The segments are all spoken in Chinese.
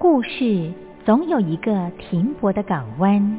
故事总有一个停泊的港湾。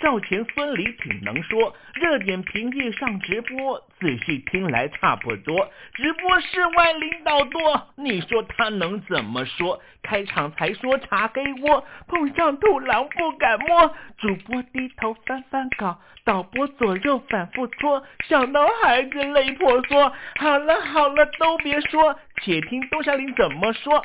赵钱孙李挺能说。热点平地上直播，仔细听来差不多。直播室外领导多，你说他能怎么说？开场才说查黑窝，碰上土狼不敢摸。主播低头翻翻稿，导播左右反复搓，想到孩子泪婆娑。好了好了，都别说，且听东山林怎么说。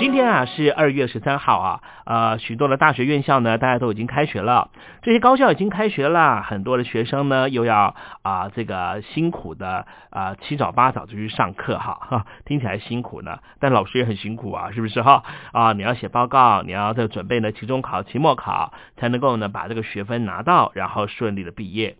今天啊是二月十三号啊，呃，许多的大学院校呢，大家都已经开学了，这些高校已经开学了，很多的学生呢又要啊这个辛苦的啊七早八早就去上课哈哈，听起来辛苦呢，但老师也很辛苦啊，是不是哈啊？你要写报告，你要在准备呢期中考、期末考，才能够呢把这个学分拿到，然后顺利的毕业。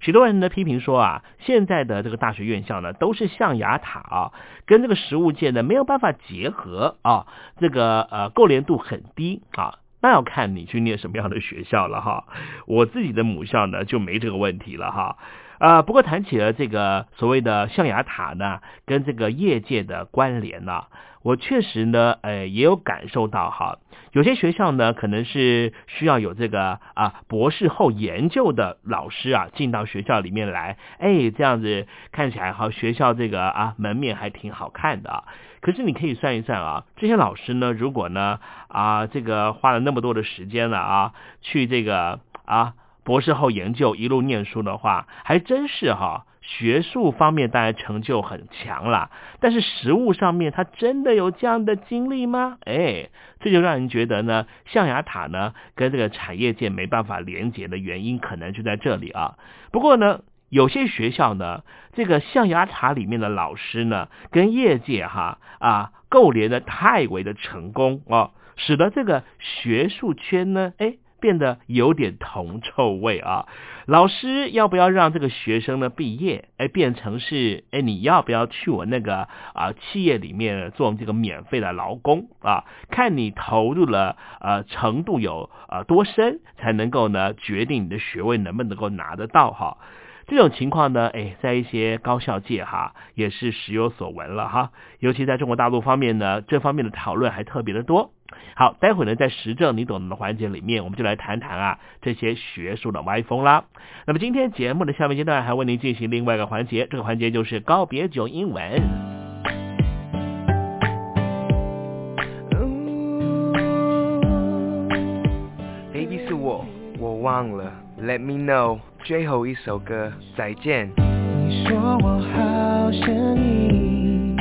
许多人呢批评说啊，现在的这个大学院校呢都是象牙塔啊，跟这个实物界呢没有办法结合啊，这个呃够连度很低啊，那要看你去念什么样的学校了哈。我自己的母校呢就没这个问题了哈。啊，不过谈起了这个所谓的象牙塔呢，跟这个业界的关联呢，我确实呢，呃，也有感受到哈，有些学校呢，可能是需要有这个啊博士后研究的老师啊进到学校里面来，哎，这样子看起来哈，学校这个啊门面还挺好看的。可是你可以算一算啊，这些老师呢，如果呢啊这个花了那么多的时间了啊，去这个啊。博士后研究一路念书的话，还真是哈，学术方面当然成就很强了，但是实务上面他真的有这样的经历吗？哎，这就让人觉得呢，象牙塔呢跟这个产业界没办法连接的原因，可能就在这里啊。不过呢，有些学校呢，这个象牙塔里面的老师呢，跟业界哈啊勾连的太为的成功哦，使得这个学术圈呢，哎。变得有点铜臭味啊！老师要不要让这个学生呢毕业？哎，变成是哎，你要不要去我那个啊企业里面做这个免费的劳工啊？看你投入了呃程度有呃多深，才能够呢决定你的学位能不能够拿得到哈。这种情况呢，哎，在一些高校界哈也是时有所闻了哈。尤其在中国大陆方面呢，这方面的讨论还特别的多。好，待会呢，在实证你懂的环节里面，我们就来谈谈啊这些学术的歪风啦。那么今天节目的下面阶段还为您进行另外一个环节，这个环节就是告别九英文。Baby 是我，我忘了，Let me know，最后一首歌，再见。你说我好想你，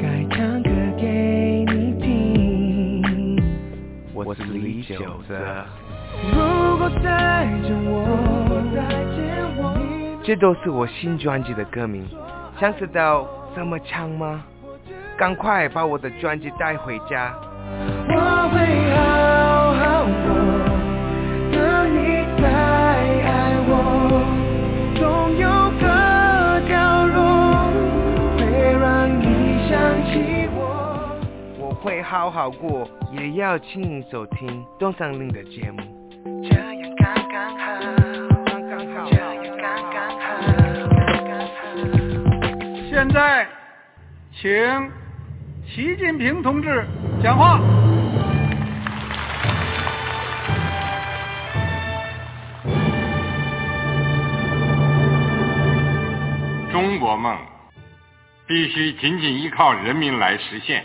该唱歌给你听。我是李玖哲。这都是我新专辑的歌名，想知道怎么唱吗？赶快把我的专辑带回家。我会好好好好过。也要请你收听东山林的节目。这样刚刚好，刚刚好，这样刚刚好，刚刚好。现在，请习近平同志讲话。中国梦必须紧紧依靠人民来实现。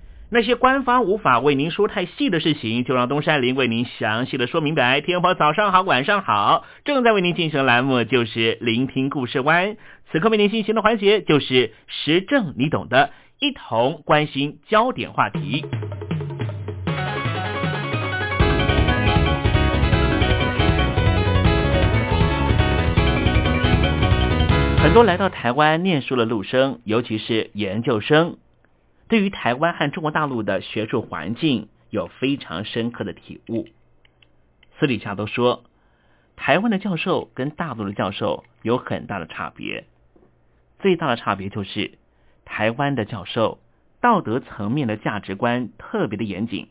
那些官方无法为您说太细的事情，就让东山林为您详细的说明白。天婆早上好，晚上好，正在为您进行的栏目就是聆听故事湾。此刻为您进行的环节就是时政，你懂的，一同关心焦点话题。很多来到台湾念书的陆生，尤其是研究生，对于台湾和中国大陆的学术环境有非常深刻的体悟。私底下都说，台湾的教授跟大陆的教授有很大的差别。最大的差别就是，台湾的教授道德层面的价值观特别的严谨。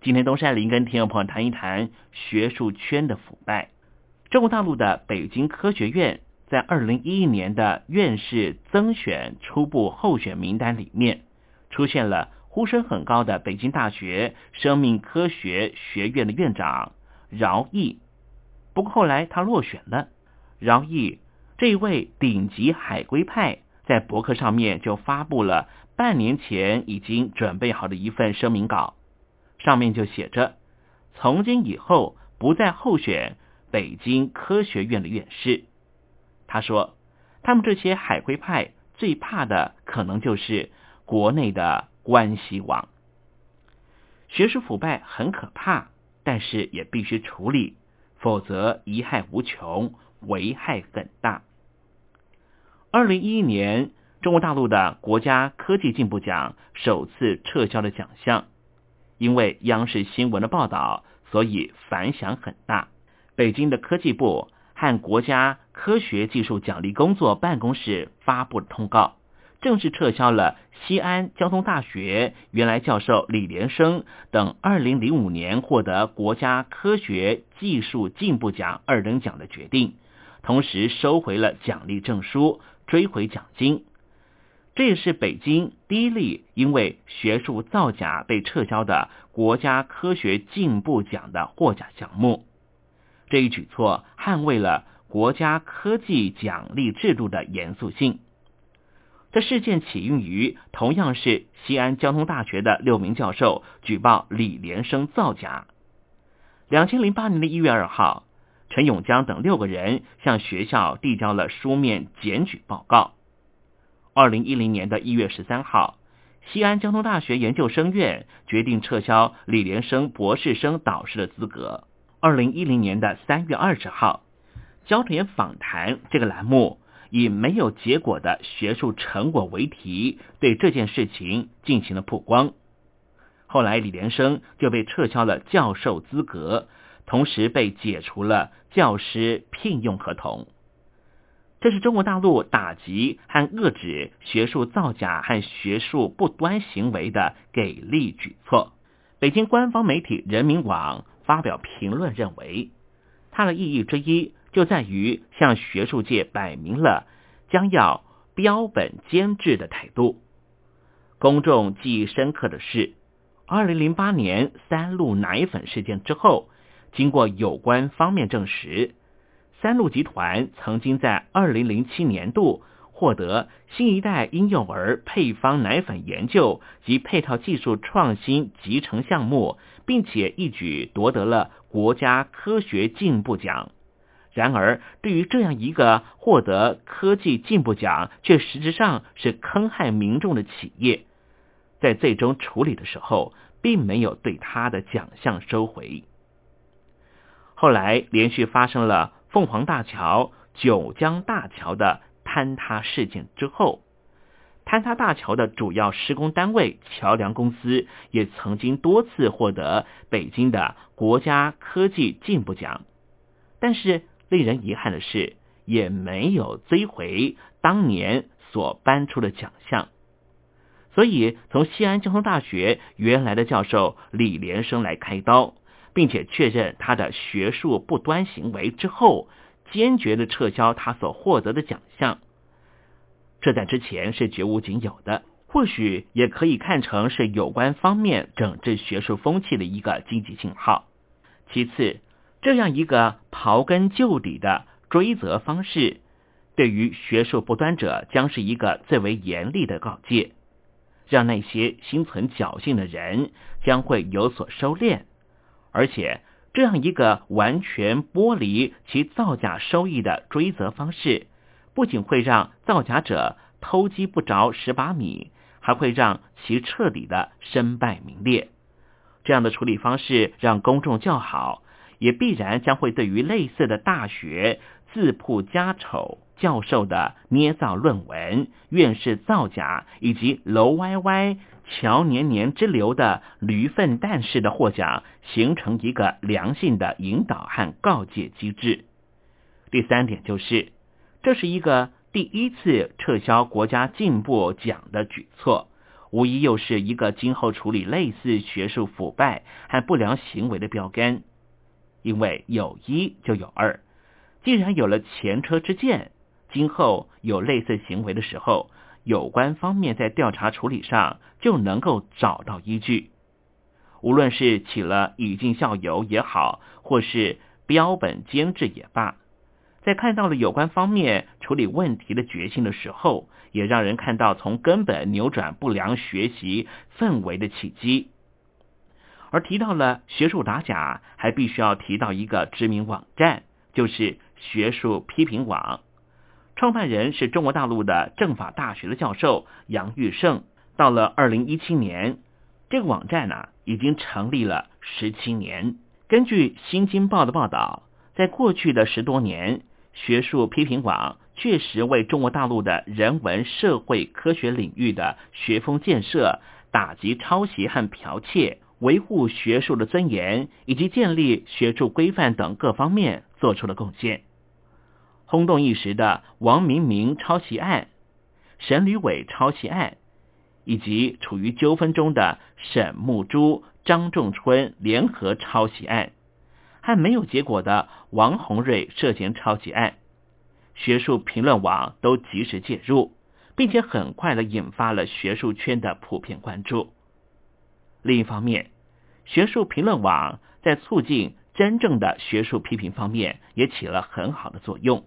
今天东山林跟听众朋友谈一谈学术圈的腐败。中国大陆的北京科学院。在二零一一年的院士增选初步候选名单里面，出现了呼声很高的北京大学生命科学学院的院长饶毅。不过后来他落选了。饶毅这一位顶级海归派，在博客上面就发布了半年前已经准备好的一份声明稿，上面就写着：从今以后不再候选北京科学院的院士。他说：“他们这些海归派最怕的，可能就是国内的关系网。学术腐败很可怕，但是也必须处理，否则贻害无穷，危害很大。”二零一一年，中国大陆的国家科技进步奖首次撤销了奖项，因为央视新闻的报道，所以反响很大。北京的科技部。和国家科学技术奖励工作办公室发布了通告，正式撤销了西安交通大学原来教授李连生等2005年获得国家科学技术进步奖二等奖的决定，同时收回了奖励证书，追回奖金。这也是北京第一例因为学术造假被撤销的国家科学进步奖的获奖项目。这一举措捍卫了国家科技奖励制度的严肃性。这事件起因于同样是西安交通大学的六名教授举报李连生造假。两千零八年的一月二号，陈永江等六个人向学校递交了书面检举报告。二零一零年的一月十三号，西安交通大学研究生院决定撤销李连生博士生导师的资格。二零一零年的三月二十号，焦点访谈这个栏目以没有结果的学术成果为题，对这件事情进行了曝光。后来李连生就被撤销了教授资格，同时被解除了教师聘用合同。这是中国大陆打击和遏制学术造假和学术不端行为的给力举措。北京官方媒体人民网。发表评论认为，它的意义之一就在于向学术界摆明了将要标本兼治的态度。公众记忆深刻的是，二零零八年三鹿奶粉事件之后，经过有关方面证实，三鹿集团曾经在二零零七年度获得新一代婴幼儿配方奶粉研究及配套技术创新集成项目。并且一举夺得了国家科学进步奖。然而，对于这样一个获得科技进步奖却实质上是坑害民众的企业，在最终处理的时候，并没有对他的奖项收回。后来连续发生了凤凰大桥、九江大桥的坍塌事件之后，坍塌大桥的主要施工单位桥梁公司也曾经多次获得北京的国家科技进步奖，但是令人遗憾的是，也没有追回当年所颁出的奖项。所以，从西安交通大学原来的教授李连生来开刀，并且确认他的学术不端行为之后，坚决的撤销他所获得的奖项。这在之前是绝无仅有的，或许也可以看成是有关方面整治学术风气的一个积极信号。其次，这样一个刨根究底的追责方式，对于学术不端者将是一个最为严厉的告诫。让那些心存侥幸的人将会有所收敛，而且这样一个完全剥离其造假收益的追责方式，不仅会让造假者偷鸡不着蚀把米，还会让其彻底的身败名裂。这样的处理方式让公众叫好，也必然将会对于类似的大学自曝家丑。教授的捏造论文、院士造假以及楼歪歪、桥年年之流的驴粪蛋式的获奖，形成一个良性的引导和告诫机制。第三点就是，这是一个第一次撤销国家进步奖的举措，无疑又是一个今后处理类似学术腐败和不良行为的标杆。因为有一就有二，既然有了前车之鉴。今后有类似行为的时候，有关方面在调查处理上就能够找到依据。无论是起了以儆效尤也好，或是标本兼治也罢，在看到了有关方面处理问题的决心的时候，也让人看到从根本扭转不良学习氛围的契机。而提到了学术打假，还必须要提到一个知名网站，就是学术批评网。创办人是中国大陆的政法大学的教授杨玉胜。到了二零一七年，这个网站呢已经成立了十七年。根据《新京报》的报道，在过去的十多年，学术批评网确实为中国大陆的人文社会科学领域的学风建设、打击抄袭和剽窃、维护学术的尊严以及建立学术规范等各方面做出了贡献。轰动一时的王明明抄袭案、沈吕伟抄袭案，以及处于纠纷中的沈木珠、张仲春联合抄袭案，和没有结果的王洪瑞涉嫌抄袭案，学术评论网都及时介入，并且很快的引发了学术圈的普遍关注。另一方面，学术评论网在促进真正的学术批评方面也起了很好的作用。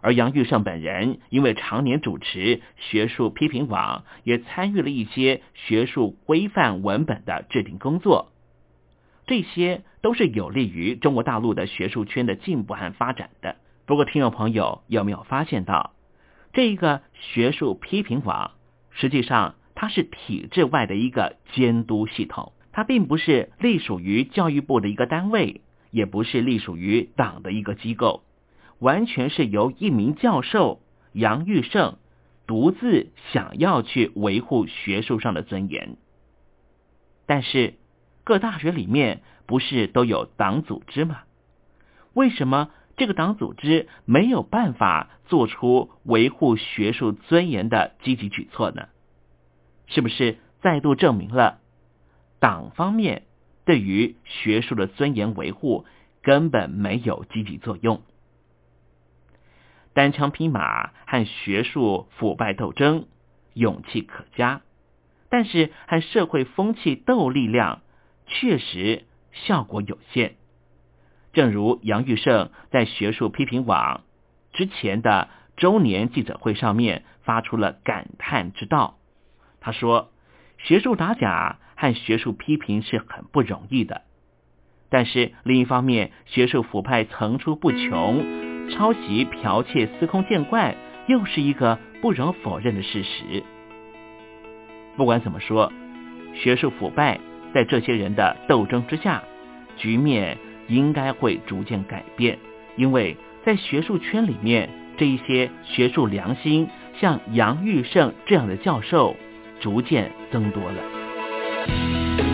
而杨玉胜本人因为常年主持学术批评网，也参与了一些学术规范文本的制定工作，这些都是有利于中国大陆的学术圈的进步和发展的。不过，听众朋友有没有发现到，这个学术批评网实际上它是体制外的一个监督系统，它并不是隶属于教育部的一个单位，也不是隶属于党的一个机构。完全是由一名教授杨玉胜独自想要去维护学术上的尊严，但是各大学里面不是都有党组织吗？为什么这个党组织没有办法做出维护学术尊严的积极举措呢？是不是再度证明了党方面对于学术的尊严维护根本没有积极作用？单枪匹马和学术腐败斗争，勇气可嘉，但是和社会风气斗力量，确实效果有限。正如杨玉胜在学术批评网之前的周年记者会上面发出了感叹之道。他说：“学术打假和学术批评是很不容易的，但是另一方面，学术腐败层出不穷。”抄袭、剽窃、司空见惯，又是一个不容否认的事实。不管怎么说，学术腐败在这些人的斗争之下，局面应该会逐渐改变。因为在学术圈里面，这一些学术良心，像杨玉胜这样的教授，逐渐增多了。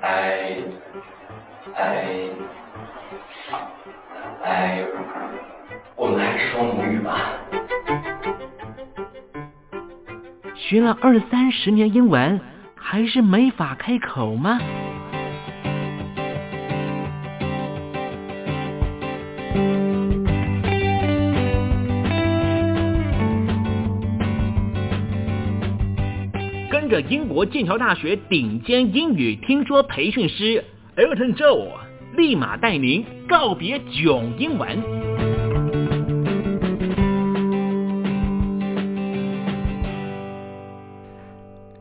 哎，哎，哎我们还是说母语吧。学了二三十年英文，还是没法开口吗？着英国剑桥大学顶尖英语听说培训师 Elton Joe，立马带您告别囧英文。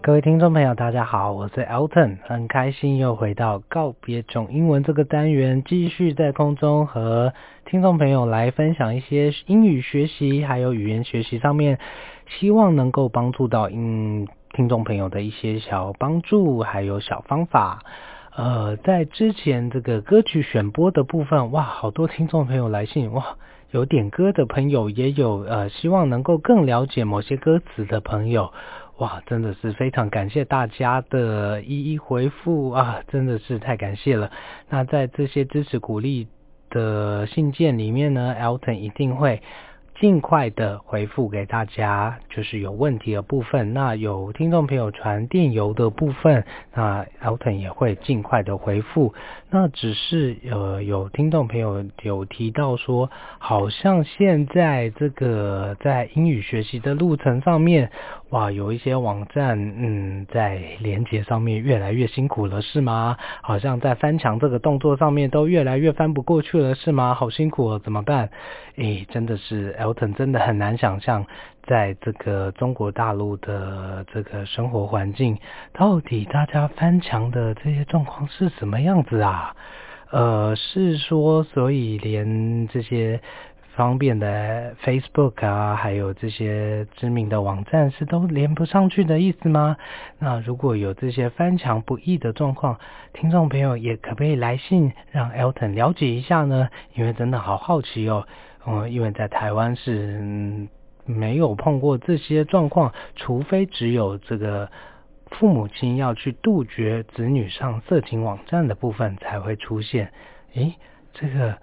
各位听众朋友，大家好，我是 Elton，很开心又回到告别囧英文这个单元，继续在空中和听众朋友来分享一些英语学习还有语言学习上面，希望能够帮助到嗯听众朋友的一些小帮助还有小方法。呃，在之前这个歌曲选播的部分，哇，好多听众朋友来信，哇，有点歌的朋友，也有呃希望能够更了解某些歌词的朋友。哇，真的是非常感谢大家的一一回复啊，真的是太感谢了。那在这些支持鼓励的信件里面呢，Elton 一定会尽快的回复给大家，就是有问题的部分。那有听众朋友传电邮的部分，那 Alton 也会尽快的回复。那只是呃有听众朋友有提到说，好像现在这个在英语学习的路程上面，哇，有一些网站嗯在连接上面越来越辛苦了，是吗？好像在翻墙这个动作上面都越来越翻不过去了，是吗？好辛苦哦，怎么办？诶，真的是 Elton 真的很难想象。在这个中国大陆的这个生活环境，到底大家翻墙的这些状况是什么样子啊？呃，是说，所以连这些方便的 Facebook 啊，还有这些知名的网站是都连不上去的意思吗？那如果有这些翻墙不易的状况，听众朋友也可不可以来信让 Elton 了解一下呢？因为真的好好奇哦，嗯，因为在台湾是没有碰过这些状况，除非只有这个父母亲要去杜绝子女上色情网站的部分才会出现。诶，这个。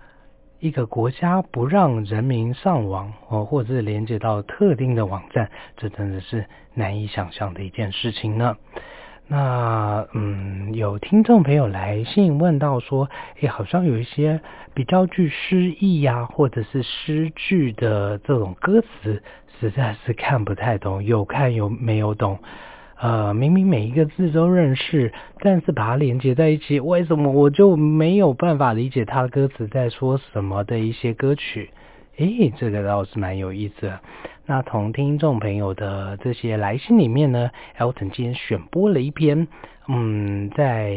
一个国家不让人民上网哦，或者是连接到特定的网站，这真的是难以想象的一件事情呢。那嗯，有听众朋友来信问到说，诶，好像有一些比较具诗意呀，或者是诗句的这种歌词，实在是看不太懂，有看有没有懂。呃，明明每一个字都认识，但是把它连接在一起，为什么我就没有办法理解它歌词在说什么的一些歌曲？诶，这个倒是蛮有意思的。那从听众朋友的这些来信里面呢，Elton 今天选播了一篇，嗯，在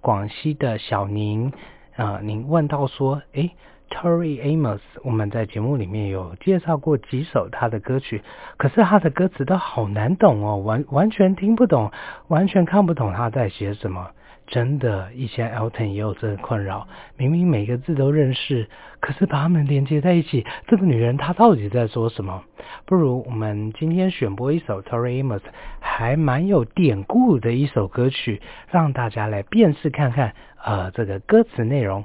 广西的小宁啊，您问到说，诶。Tori Amos，我们在节目里面有介绍过几首他的歌曲，可是他的歌词都好难懂哦，完完全听不懂，完全看不懂他在写什么。真的，以前 Elton 也有这个困扰，明明每个字都认识，可是把它们连接在一起，这个女人她到底在说什么？不如我们今天选播一首 Tori Amos 还蛮有典故的一首歌曲，让大家来辨识看看，呃，这个歌词内容。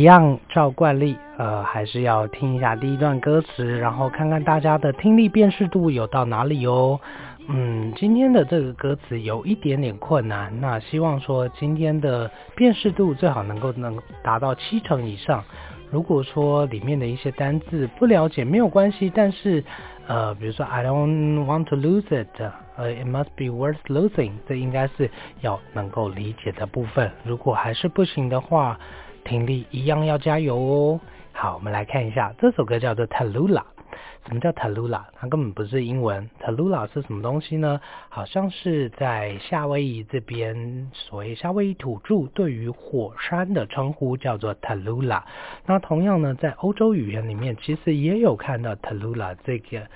一样照惯例，呃，还是要听一下第一段歌词，然后看看大家的听力辨识度有到哪里哦。嗯，今天的这个歌词有一点点困难，那希望说今天的辨识度最好能够能达到七成以上。如果说里面的一些单字不了解没有关系，但是呃，比如说 I don't want to lose it，呃，it must be worth losing，这应该是要能够理解的部分。如果还是不行的话，听力一样要加油哦。好，我们来看一下这首歌叫做 Talula。什么叫 Talula 它根本不是英文。Talula 是什么东西呢？好像是在夏威夷这边，所谓夏威夷土著对于火山的称呼叫做 Talula。那同样呢，在欧洲语言里面，其实也有看到 Talula 这个。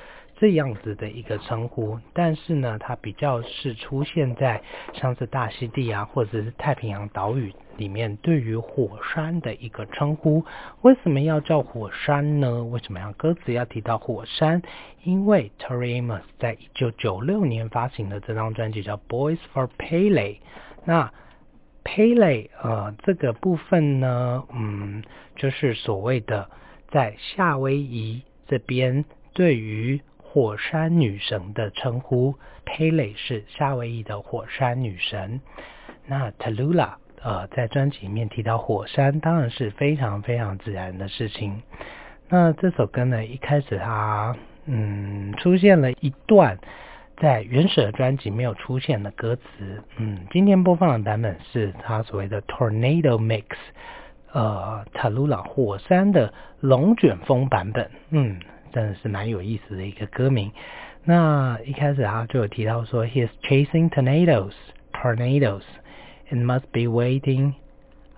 这样子的一个称呼，但是呢，它比较是出现在像是大溪地啊，或者是太平洋岛屿里面，对于火山的一个称呼。为什么要叫火山呢？为什么要歌词要提到火山？因为 Tori Amos 在一九九六年发行的这张专辑叫《Boys for Pele》。那 Pele 呃这个部分呢，嗯，就是所谓的在夏威夷这边对于火山女神的称呼，佩蕾是夏威夷的火山女神。那 Talula，呃，在专辑里面提到火山，当然是非常非常自然的事情。那这首歌呢，一开始它嗯出现了一段在原始的专辑没有出现的歌词，嗯，今天播放的版本是它所谓的 Tornado Mix，呃，Talula 火山的龙卷风版本，嗯。真的是蛮有意思的一个歌名。那一开始他就有提到说，He is chasing tornadoes, tornadoes, and must be waiting,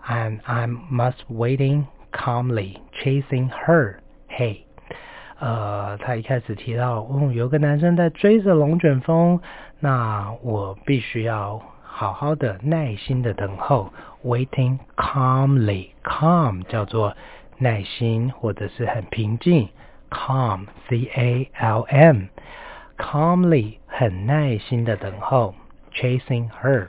and I must waiting calmly chasing her. Hey，呃，他一开始提到，哦，有个男生在追着龙卷风，那我必须要好好的耐心的等候，waiting calmly. Calm 叫做耐心或者是很平静。Calm, c a l m, calmly 很耐心的等候，chasing her。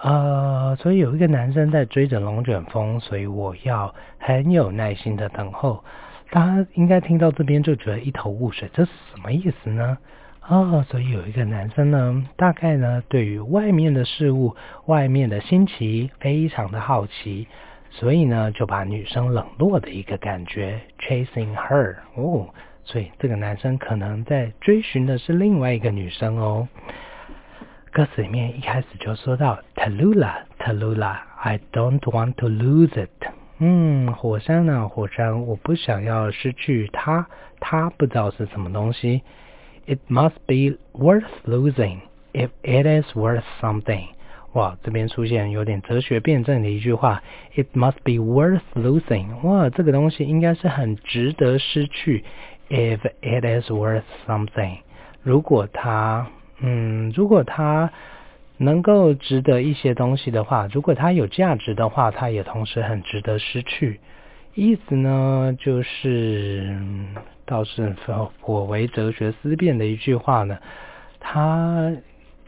呃，所以有一个男生在追着龙卷风，所以我要很有耐心的等候。大家应该听到这边就觉得一头雾水，这是什么意思呢？哦，所以有一个男生呢，大概呢对于外面的事物、外面的新奇非常的好奇，所以呢就把女生冷落的一个感觉，chasing her。哦，所以这个男生可能在追寻的是另外一个女生哦。歌词里面一开始就说到，Talula，Talula，I don't want to lose it。嗯，火山呢，火山，我不想要失去它，它不知道是什么东西。It must be worth losing if it is worth something。哇，这边出现有点哲学辩证的一句话，It must be worth losing。哇，这个东西应该是很值得失去，if it is worth something。如果它嗯，如果它能够值得一些东西的话，如果它有价值的话，它也同时很值得失去。意思呢，就是倒是颇为哲学思辨的一句话呢。它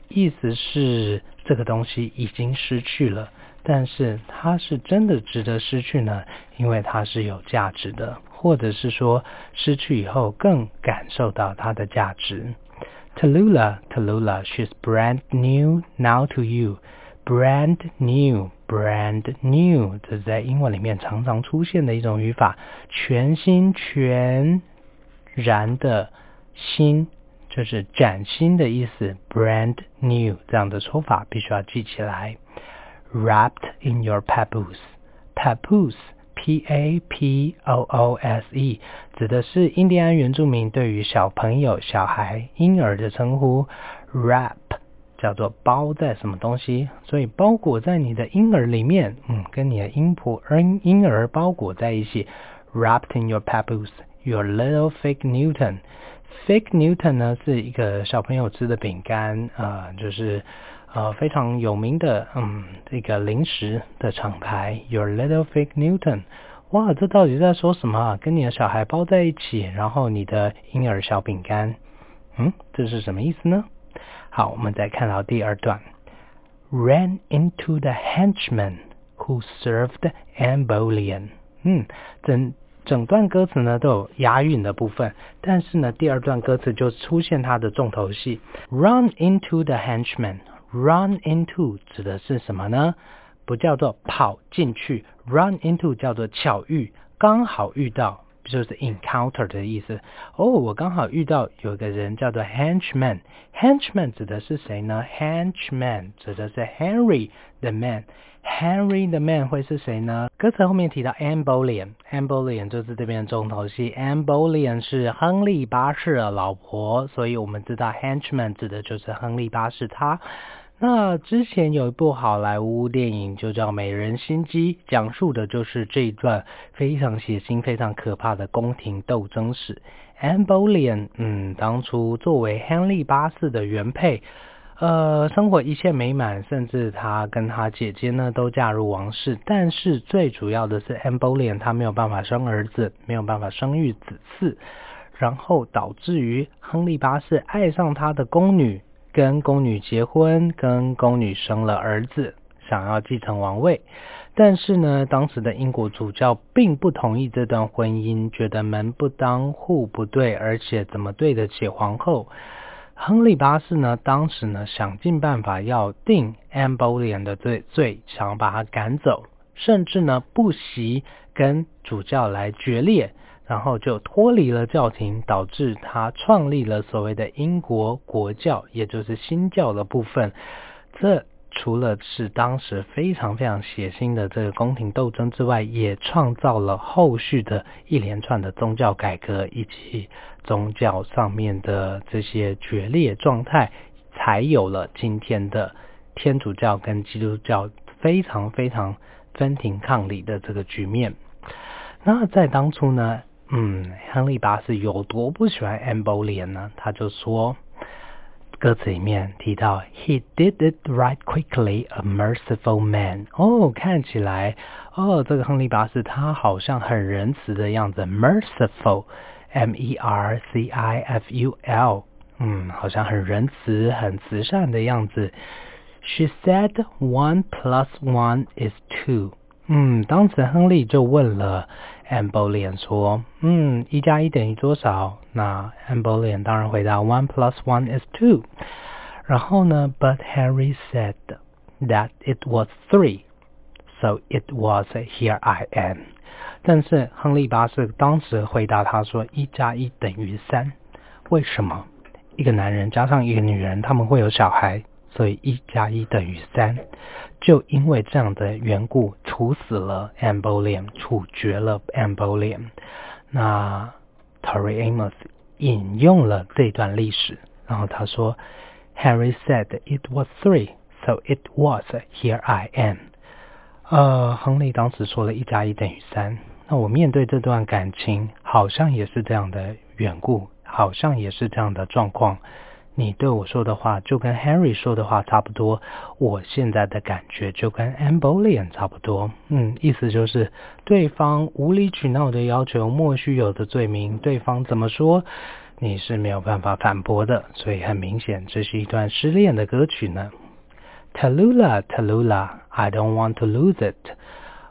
意思是这个东西已经失去了，但是它是真的值得失去呢？因为它是有价值的，或者是说失去以后更感受到它的价值。Tallulah, Tallulah, she's brand new now to you. Brand new, brand new，这是在英文里面常常出现的一种语法，全新、全然的新，就是崭新的意思。Brand new 这样的说法必须要记起来。Wrapped in your papoose, papoose。P A P O O S E 指的是印第安原住民对于小朋友、小孩、婴儿的称呼。Wrap 叫做包在什么东西，所以包裹在你的婴儿里面，嗯，跟你的婴婆婴婴儿包裹在一起。Wrapped in your papoose, your little fake Newton. Fake Newton 呢是一个小朋友吃的饼干，呃，就是。呃，非常有名的，嗯，这个零食的厂牌，Your Little Fake Newton，哇，这到底在说什么？跟你的小孩包在一起，然后你的婴儿小饼干，嗯，这是什么意思呢？好，我们再看到第二段，Ran into the henchman who served Anne Boleyn，嗯，整整段歌词呢都有押韵的部分，但是呢，第二段歌词就出现它的重头戏，Run into the henchman。Run into 指的是什么呢？不叫做跑进去，run into 叫做巧遇，刚好遇到，就是 encounter 的意思。哦，我刚好遇到有个人叫做 henchman，henchman 指的是谁呢？henchman 指的是 Henry the man。Henry the Man 会是谁呢？歌词后面提到 Anne Boleyn，Anne Boleyn 就是这边的重头戏。Anne Boleyn 是亨利八世的老婆，所以我们知道 Henchman 指的就是亨利八世他。那之前有一部好莱坞电影就叫《美人心机》，讲述的就是这一段非常血腥、非常可怕的宫廷斗争史。Anne Boleyn，嗯，当初作为亨利八世的原配。呃，生活一切美满，甚至他跟他姐姐呢都嫁入王室。但是最主要的是，Anne Boleyn 她没有办法生儿子，没有办法生育子嗣，然后导致于亨利八世爱上他的宫女，跟宫女结婚，跟宫女生了儿子，想要继承王位。但是呢，当时的英国主教并不同意这段婚姻，觉得门不当户不对，而且怎么对得起皇后？亨利八世呢，当时呢想尽办法要定 Anne Boleyn 的罪罪，想要把他赶走，甚至呢不惜跟主教来决裂，然后就脱离了教廷，导致他创立了所谓的英国国教，也就是新教的部分。这除了是当时非常非常血腥的这个宫廷斗争之外，也创造了后续的一连串的宗教改革以及宗教上面的这些决裂状态，才有了今天的天主教跟基督教非常非常分庭抗礼的这个局面。那在当初呢，嗯，亨利八世有多不喜欢 nbol 呢？他就说。歌词里面提到，He did it right quickly, a merciful man。哦，看起来，哦，这个亨利八世他好像很仁慈的样子，merciful，M E R C I F U L。嗯，好像很仁慈、很慈善的样子。She said one plus one is two。嗯，当时亨利就问了 Anne Boleyn 说，嗯，一加一等于多少？那 Anne Boleyn 当然回答 one plus one is two。然后呢，But Harry said that it was three。So it was here I am。但是亨利八世当时回答他说一加一等于三。为什么？一个男人加上一个女人，他们会有小孩，所以一加一等于三。就因为这样的缘故，处死了 Anne Boleyn，处决了 Anne Boleyn。那 Tori Amos 引用了这段历史，然后他说：“Harry said it was three, so it was here I am。”呃，亨利当时说了一加一等于三。那我面对这段感情，好像也是这样的缘故，好像也是这样的状况。你对我说的话，就跟 Harry 说的话差不多。我现在的感觉就跟 Ambolian 差不多。嗯，意思就是对方无理取闹的要求莫须有的罪名，对方怎么说，你是没有办法反驳的。所以很明显，这是一段失恋的歌曲呢。tallula tallula i don't want to lose it。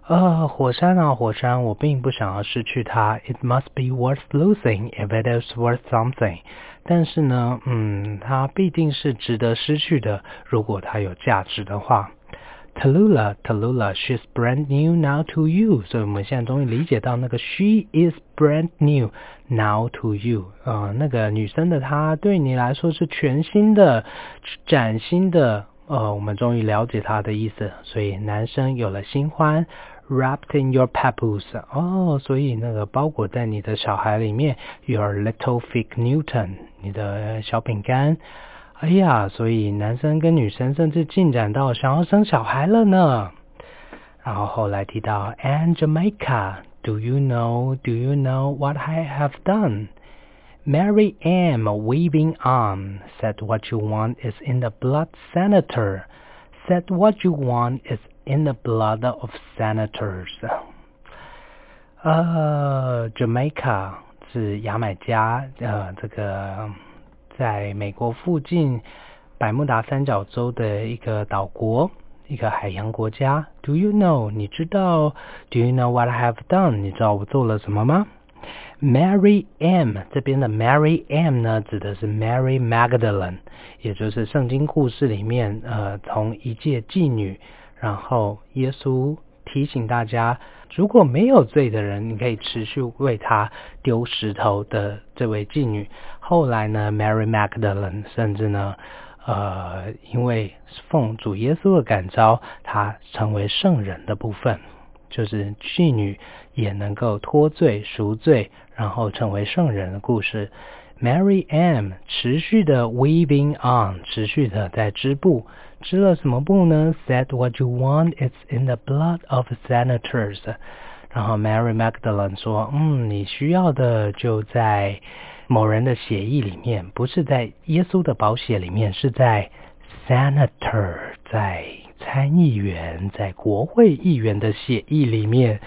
呃，火山啊，火山，我并不想要失去它。It must be worth losing if it is worth something。但是呢，嗯，它必定是值得失去的，如果它有价值的话。tallula Tallulah, she's brand new now to you。所以我们现在终于理解到那个 she is brand new now to you。呃，那个女生的她对你来说是全新的、崭新的。呃，我们终于了解她的意思，所以男生有了新欢 ，wrapped in your papoose。哦，所以那个包裹在你的小孩里面，your little fig Newton，你的小饼干。哎呀，所以男生跟女生甚至进展到想要生小孩了呢。然后后来提到 And Jamaica，Do you know？Do you know what I have done？Mary M. waving on, said what you want is in the blood senator. Said what you want is in the blood of senators. 呃，Jamaica 是牙买加，呃，这个在美国附近百慕达三角洲的一个岛国，一个海洋国家。Do you know？你知道？Do you know what I have done？你知道我做了什么吗？Mary M 这边的 Mary M 呢，指的是 Mary Magdalene，也就是圣经故事里面，呃，从一介妓女， 然后耶稣提醒大家，如果没有罪的人，你可以持续为他丢石头的这位妓女。后来呢，Mary Magdalene 甚至呢，呃，因为奉主耶稣的感召，她成为圣人的部分。就是妓女也能够脱罪赎罪，然后成为圣人的故事。Mary M 持续的 weaving on，持续的在织布，织了什么布呢？Said what you want is in the blood of senators。然后 Mary Magdalene 说，嗯，你需要的就在某人的血液里面，不是在耶稣的宝血里面，是在 senator 在。参议员在国会议员的协议里面，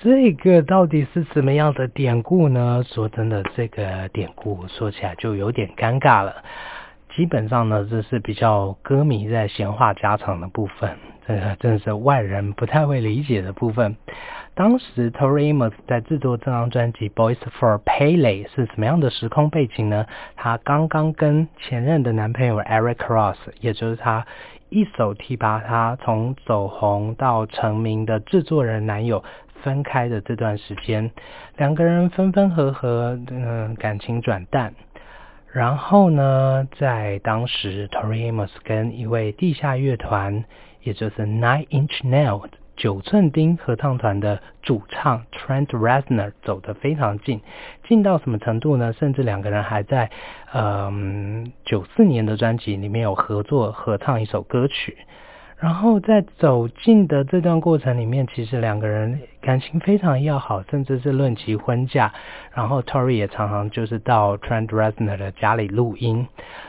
这个到底是什么样的典故呢？说真的，这个典故说起来就有点尴尬了。基本上呢，这是比较歌迷在闲话家常的部分，这个真是外人不太会理解的部分。当时 Tori Amos 在制作这张专辑《Boys for Pele》是什么样的时空背景呢？她刚刚跟前任的男朋友 Eric Cross，也就是她。一手提拔他从走红到成名的制作人男友分开的这段时间，两个人分分合合，嗯，感情转淡。然后呢，在当时，Tori Amos 跟一位地下乐团，也就是 Nine Inch Nail。九寸钉合唱团的主唱 Trent Reznor 走得非常近，近到什么程度呢？甚至两个人还在，嗯，九四年的专辑里面有合作合唱一首歌曲。然后在走近的这段过程里面，其实两个人感情非常要好，甚至是论及婚嫁。然后 Tori 也常常就是到 Trent Reznor 的家里录音，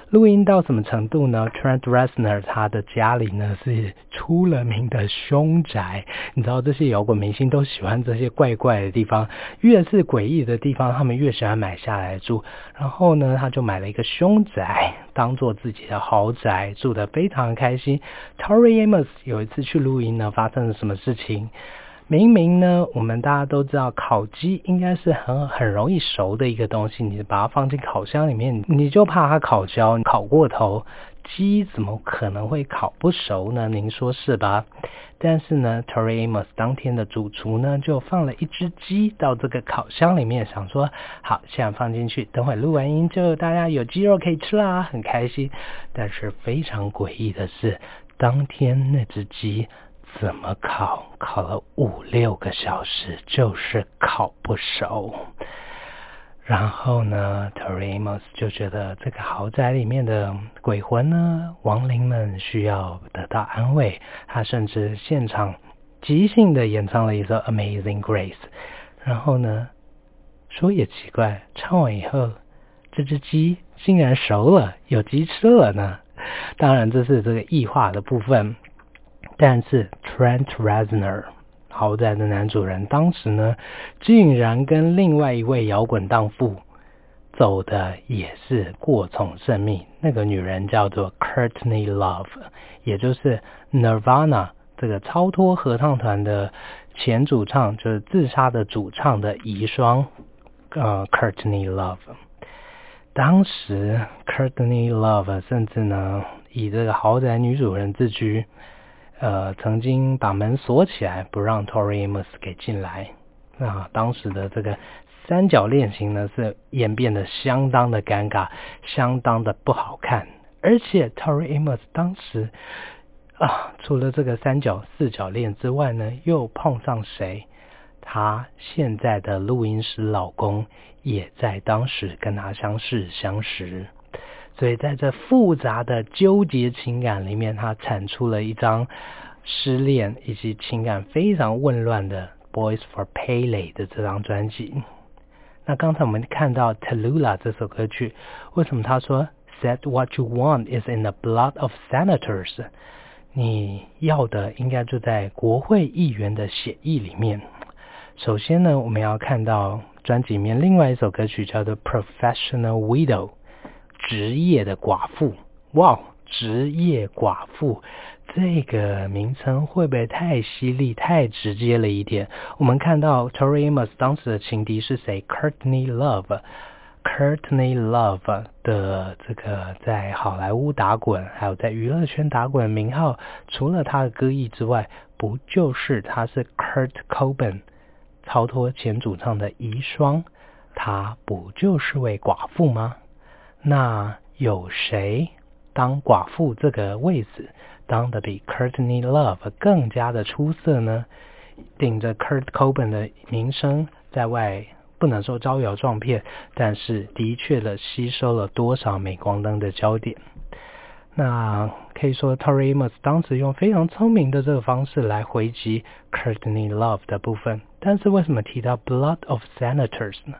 录音到什么程度呢？Trent Reznor 他的家里呢是出了名的凶宅，你知道这些摇滚明星都喜欢这些怪怪的地方，越是诡异的地方，他们越喜欢买下来住。然后呢，他就买了一个凶宅，当做自己的豪宅，住得非常开心。Tori Amos 有一次去录音呢，发生了什么事情？明明呢，我们大家都知道，烤鸡应该是很很容易熟的一个东西，你把它放进烤箱里面，你就怕它烤焦、烤过头。鸡怎么可能会烤不熟呢？您说是吧？但是呢，Tori Amos 当天的主厨呢，就放了一只鸡到这个烤箱里面，想说好，现在放进去，等会录完音就大家有鸡肉可以吃啦，很开心。但是非常诡异的是，当天那只鸡怎么烤，烤了五六个小时，就是烤不熟。然后呢，Tremos 就觉得这个豪宅里面的鬼魂呢，亡灵们需要得到安慰。他甚至现场即兴的演唱了一首《Amazing Grace》。然后呢，说也奇怪，唱完以后，这只鸡竟然熟了，有鸡吃了呢。当然这是这个异化的部分，但是 Trent Reznor。豪宅的男主人当时呢，竟然跟另外一位摇滚荡妇走的也是过从甚密。那个女人叫做 Courtney Love，也就是 Nirvana 这个超脱合唱团的前主唱，就是自杀的主唱的遗孀，呃，Courtney Love。当时 Courtney Love 甚至呢，以这个豪宅女主人自居。呃，曾经把门锁起来，不让 Tori Amos 给进来。那当时的这个三角恋情呢，是演变得相当的尴尬，相当的不好看。而且 Tori Amos 当时啊，除了这个三角四角恋之外呢，又碰上谁？她现在的录音师老公也在当时跟她相识相识。所以在这复杂的纠结情感里面，他产出了一张失恋以及情感非常混乱的《Boys for Pele》的这张专辑。那刚才我们看到《Tallulah》这首歌曲，为什么他说 “Said what you want is in the blood of senators”？你要的应该就在国会议员的血液里面。首先呢，我们要看到专辑里面另外一首歌曲叫做《Professional Widow》。职业的寡妇，哇，职业寡妇这个名称会不会太犀利、太直接了一点？我们看到 Tori Amos 当时的情敌是谁？Courtney Love，Courtney Love 的这个在好莱坞打滚，还有在娱乐圈打滚的名号，除了他的歌艺之外，不就是他是 Kurt Cobain 超脱前主唱的遗孀？他不就是位寡妇吗？那有谁当寡妇这个位置当的比 Courtney Love 更加的出色呢？顶着 Kurt Cobain 的名声，在外不能说招摇撞骗，但是的确的吸收了多少镁光灯的焦点。那可以说 Tori Amos 当时用非常聪明的这个方式来回击 Courtney Love 的部分。但是为什么提到 Blood of Senators 呢？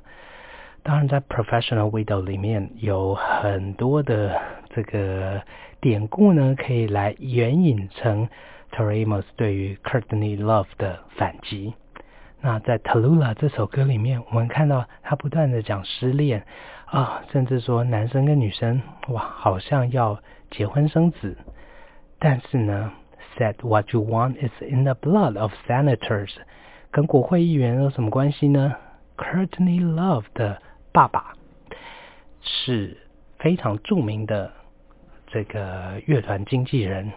当然，在 Professional Widow 里面有很多的这个典故呢，可以来援引成 Tori Amos 对于 Courtney Love 的反击。那在 Tallulah 这首歌里面，我们看到他不断的讲失恋啊，甚至说男生跟女生哇，好像要结婚生子。但是呢，Said what you want is in the blood of senators，跟国会议员有什么关系呢？Courtney Love 的。爸爸是非常著名的这个乐团经纪人，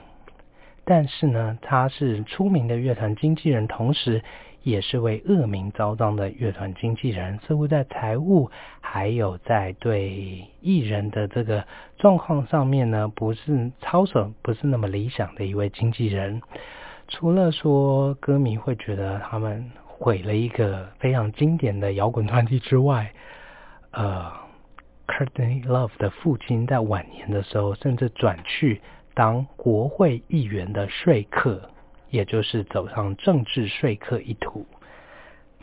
但是呢，他是出名的乐团经纪人，同时也是位恶名昭彰的乐团经纪人。似乎在财务还有在对艺人的这个状况上面呢，不是操守不是那么理想的一位经纪人。除了说歌迷会觉得他们毁了一个非常经典的摇滚团体之外，呃，Courtney Love 的父亲在晚年的时候，甚至转去当国会议员的说客，也就是走上政治说客一途。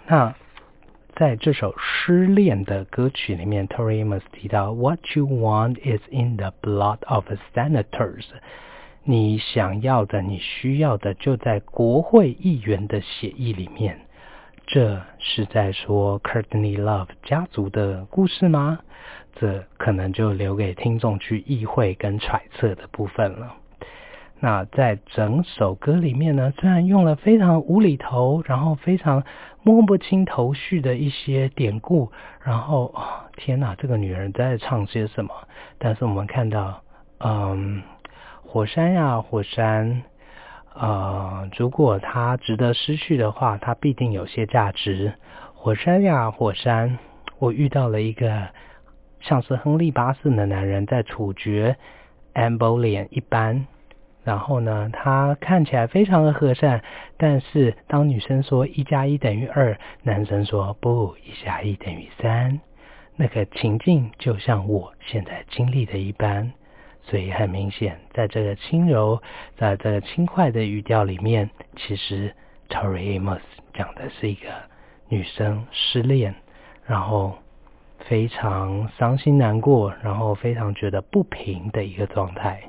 那在这首失恋的歌曲里面，Tori Amos 提到，What you want is in the blood of senators。你想要的、你需要的，就在国会议员的血液里面。这是在说 Courtney Love 家族的故事吗？这可能就留给听众去意会跟揣测的部分了。那在整首歌里面呢，虽然用了非常无厘头，然后非常摸不清头绪的一些典故，然后天哪，这个女人在唱些什么？但是我们看到，嗯，火山呀，火山，呃，如果它值得失去的话，它必定有些价值。火山呀，火山，我遇到了一个像是亨利八世的男人，在处决 Anne Boleyn 一般。然后呢，他看起来非常的和善，但是当女生说一加一等于二，男生说不，一加一等于三，那个情境就像我现在经历的一般，所以很明显，在这个轻柔，在这个轻快的语调里面，其实 Tori Amos 讲的是一个女生失恋，然后非常伤心难过，然后非常觉得不平的一个状态。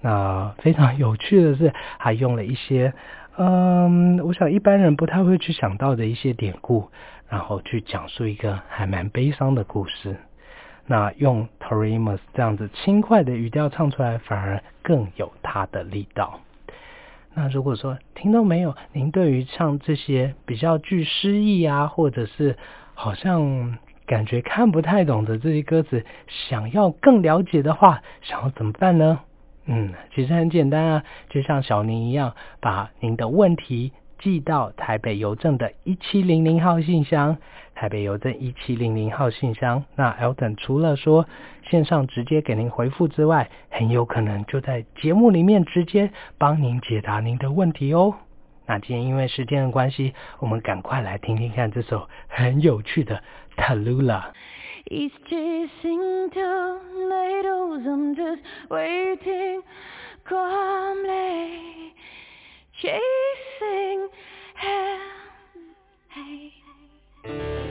那非常有趣的是，还用了一些，嗯，我想一般人不太会去想到的一些典故，然后去讲述一个还蛮悲伤的故事。那用 torimos 这样子轻快的语调唱出来，反而更有它的力道。那如果说听到没有，您对于唱这些比较具诗意啊，或者是好像感觉看不太懂的这些歌词，想要更了解的话，想要怎么办呢？嗯，其实很简单啊，就像小宁一样，把您的问题寄到台北邮政的一七零零号信箱，台北邮政一七零零号信箱。那 Elton 除了说线上直接给您回复之外，很有可能就在节目里面直接帮您解答您的问题哦。那今天因为时间的关系，我们赶快来听听看这首很有趣的 Talula。He's chasing tornadoes, I'm just waiting calmly chasing hell. Hey.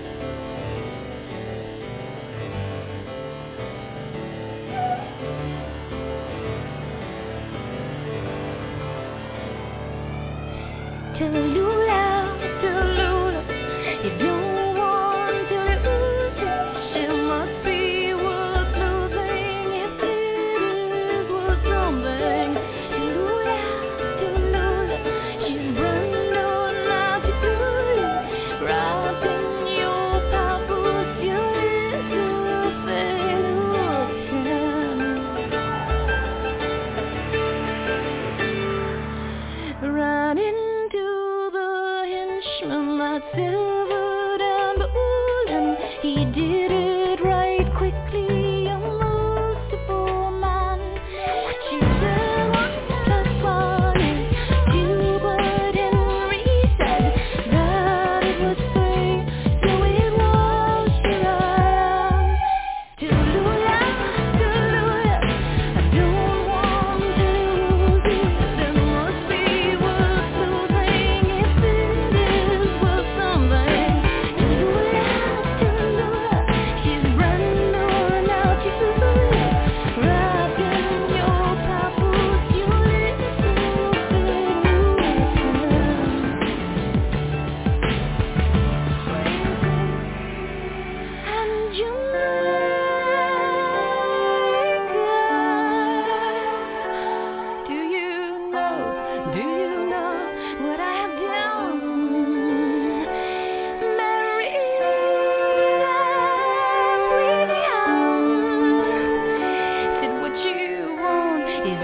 to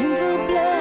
the blood.